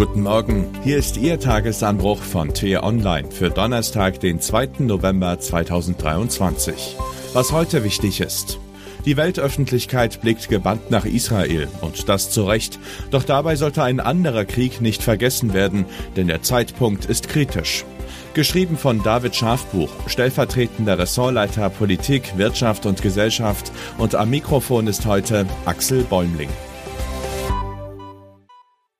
Guten Morgen, hier ist Ihr Tagesanbruch von T-Online für Donnerstag, den 2. November 2023. Was heute wichtig ist. Die Weltöffentlichkeit blickt gebannt nach Israel und das zu Recht. Doch dabei sollte ein anderer Krieg nicht vergessen werden, denn der Zeitpunkt ist kritisch. Geschrieben von David Schafbuch, stellvertretender Ressortleiter Politik, Wirtschaft und Gesellschaft und am Mikrofon ist heute Axel Bäumling.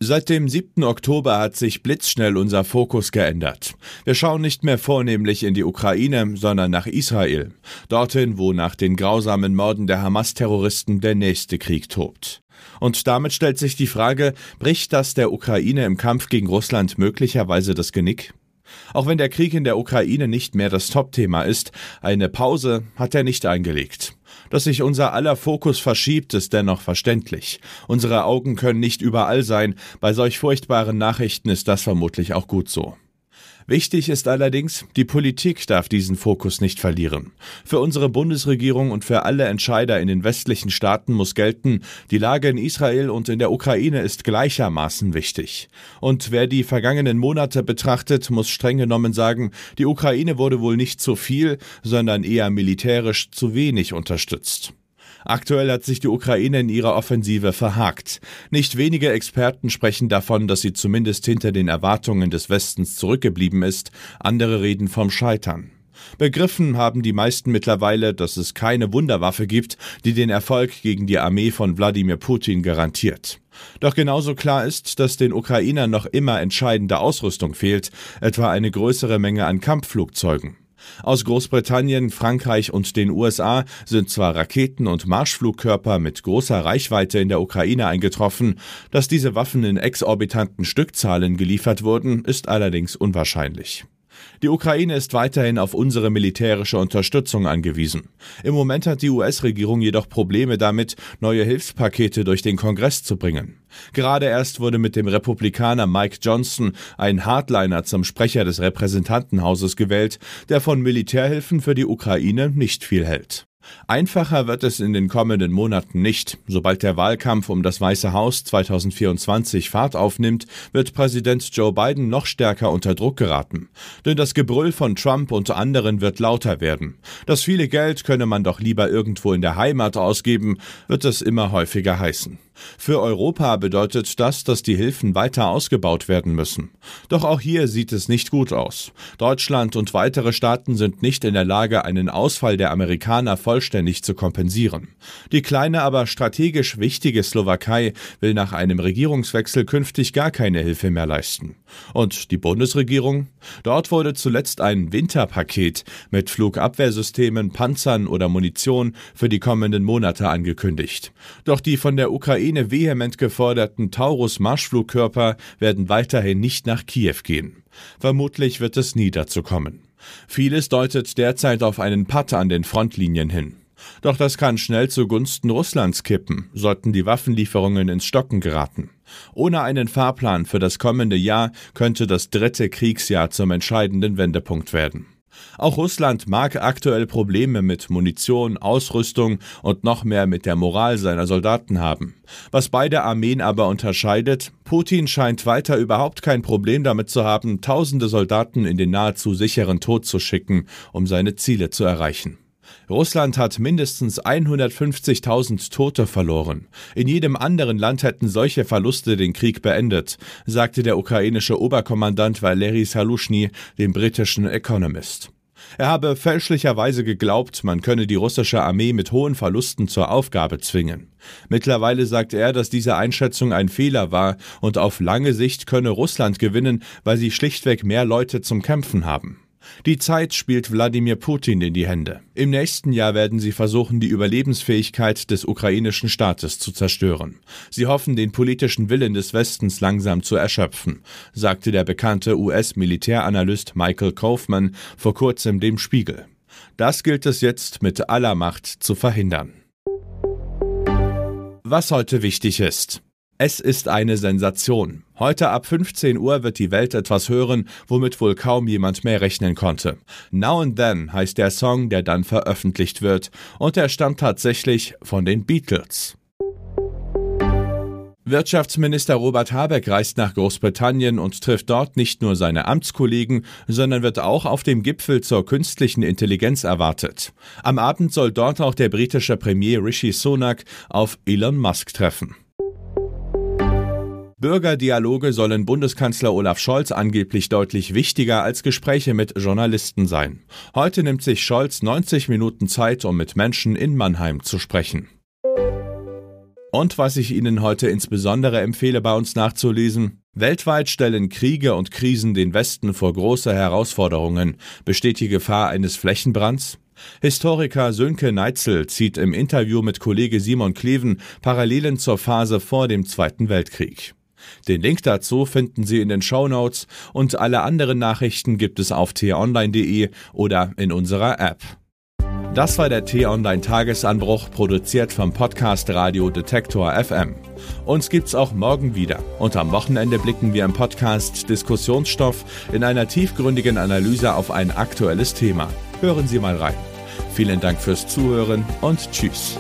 Seit dem 7. Oktober hat sich blitzschnell unser Fokus geändert. Wir schauen nicht mehr vornehmlich in die Ukraine, sondern nach Israel. Dorthin, wo nach den grausamen Morden der Hamas-Terroristen der nächste Krieg tobt. Und damit stellt sich die Frage, bricht das der Ukraine im Kampf gegen Russland möglicherweise das Genick? Auch wenn der Krieg in der Ukraine nicht mehr das Topthema ist, eine Pause hat er nicht eingelegt. Dass sich unser aller Fokus verschiebt, ist dennoch verständlich. Unsere Augen können nicht überall sein, bei solch furchtbaren Nachrichten ist das vermutlich auch gut so. Wichtig ist allerdings, die Politik darf diesen Fokus nicht verlieren. Für unsere Bundesregierung und für alle Entscheider in den westlichen Staaten muss gelten, die Lage in Israel und in der Ukraine ist gleichermaßen wichtig. Und wer die vergangenen Monate betrachtet, muss streng genommen sagen, die Ukraine wurde wohl nicht zu viel, sondern eher militärisch zu wenig unterstützt. Aktuell hat sich die Ukraine in ihrer Offensive verhakt. Nicht wenige Experten sprechen davon, dass sie zumindest hinter den Erwartungen des Westens zurückgeblieben ist, andere reden vom Scheitern. Begriffen haben die meisten mittlerweile, dass es keine Wunderwaffe gibt, die den Erfolg gegen die Armee von Wladimir Putin garantiert. Doch genauso klar ist, dass den Ukrainern noch immer entscheidende Ausrüstung fehlt, etwa eine größere Menge an Kampfflugzeugen. Aus Großbritannien, Frankreich und den USA sind zwar Raketen und Marschflugkörper mit großer Reichweite in der Ukraine eingetroffen, dass diese Waffen in exorbitanten Stückzahlen geliefert wurden, ist allerdings unwahrscheinlich. Die Ukraine ist weiterhin auf unsere militärische Unterstützung angewiesen. Im Moment hat die US-Regierung jedoch Probleme damit, neue Hilfspakete durch den Kongress zu bringen. Gerade erst wurde mit dem Republikaner Mike Johnson ein Hardliner zum Sprecher des Repräsentantenhauses gewählt, der von Militärhilfen für die Ukraine nicht viel hält. Einfacher wird es in den kommenden Monaten nicht. Sobald der Wahlkampf um das Weiße Haus 2024 Fahrt aufnimmt, wird Präsident Joe Biden noch stärker unter Druck geraten. Denn das Gebrüll von Trump und anderen wird lauter werden. Das viele Geld könne man doch lieber irgendwo in der Heimat ausgeben, wird es immer häufiger heißen. Für Europa bedeutet das, dass die Hilfen weiter ausgebaut werden müssen. Doch auch hier sieht es nicht gut aus. Deutschland und weitere Staaten sind nicht in der Lage, einen Ausfall der Amerikaner vollständig zu kompensieren. Die kleine, aber strategisch wichtige Slowakei will nach einem Regierungswechsel künftig gar keine Hilfe mehr leisten. Und die Bundesregierung? Dort wurde zuletzt ein Winterpaket mit Flugabwehrsystemen, Panzern oder Munition für die kommenden Monate angekündigt. Doch die von der Ukraine Ukraine vehement geforderten Taurus-Marschflugkörper werden weiterhin nicht nach Kiew gehen. Vermutlich wird es nie dazu kommen. Vieles deutet derzeit auf einen Patt an den Frontlinien hin. Doch das kann schnell zugunsten Russlands kippen, sollten die Waffenlieferungen ins Stocken geraten. Ohne einen Fahrplan für das kommende Jahr könnte das dritte Kriegsjahr zum entscheidenden Wendepunkt werden. Auch Russland mag aktuell Probleme mit Munition, Ausrüstung und noch mehr mit der Moral seiner Soldaten haben. Was beide Armeen aber unterscheidet, Putin scheint weiter überhaupt kein Problem damit zu haben, tausende Soldaten in den nahezu sicheren Tod zu schicken, um seine Ziele zu erreichen. Russland hat mindestens 150.000 Tote verloren. In jedem anderen Land hätten solche Verluste den Krieg beendet, sagte der ukrainische Oberkommandant Valery Salushny dem britischen Economist. Er habe fälschlicherweise geglaubt, man könne die russische Armee mit hohen Verlusten zur Aufgabe zwingen. Mittlerweile sagt er, dass diese Einschätzung ein Fehler war und auf lange Sicht könne Russland gewinnen, weil sie schlichtweg mehr Leute zum Kämpfen haben. Die Zeit spielt Wladimir Putin in die Hände. Im nächsten Jahr werden sie versuchen, die Überlebensfähigkeit des ukrainischen Staates zu zerstören. Sie hoffen, den politischen Willen des Westens langsam zu erschöpfen, sagte der bekannte US-Militäranalyst Michael Kaufman vor kurzem dem Spiegel. Das gilt es jetzt mit aller Macht zu verhindern. Was heute wichtig ist. Es ist eine Sensation. Heute ab 15 Uhr wird die Welt etwas hören, womit wohl kaum jemand mehr rechnen konnte. Now and Then heißt der Song, der dann veröffentlicht wird, und er stammt tatsächlich von den Beatles. Wirtschaftsminister Robert Habeck reist nach Großbritannien und trifft dort nicht nur seine Amtskollegen, sondern wird auch auf dem Gipfel zur künstlichen Intelligenz erwartet. Am Abend soll dort auch der britische Premier Rishi Sunak auf Elon Musk treffen. Bürgerdialoge sollen Bundeskanzler Olaf Scholz angeblich deutlich wichtiger als Gespräche mit Journalisten sein. Heute nimmt sich Scholz 90 Minuten Zeit, um mit Menschen in Mannheim zu sprechen. Und was ich Ihnen heute insbesondere empfehle, bei uns nachzulesen. Weltweit stellen Kriege und Krisen den Westen vor große Herausforderungen. Besteht die Gefahr eines Flächenbrands? Historiker Sönke Neitzel zieht im Interview mit Kollege Simon Kleven Parallelen zur Phase vor dem Zweiten Weltkrieg. Den Link dazu finden Sie in den Show Notes und alle anderen Nachrichten gibt es auf t-online.de oder in unserer App. Das war der T-Online Tagesanbruch, produziert vom Podcast Radio Detektor FM. Uns gibt's auch morgen wieder. Und am Wochenende blicken wir im Podcast Diskussionsstoff in einer tiefgründigen Analyse auf ein aktuelles Thema. Hören Sie mal rein. Vielen Dank fürs Zuhören und Tschüss.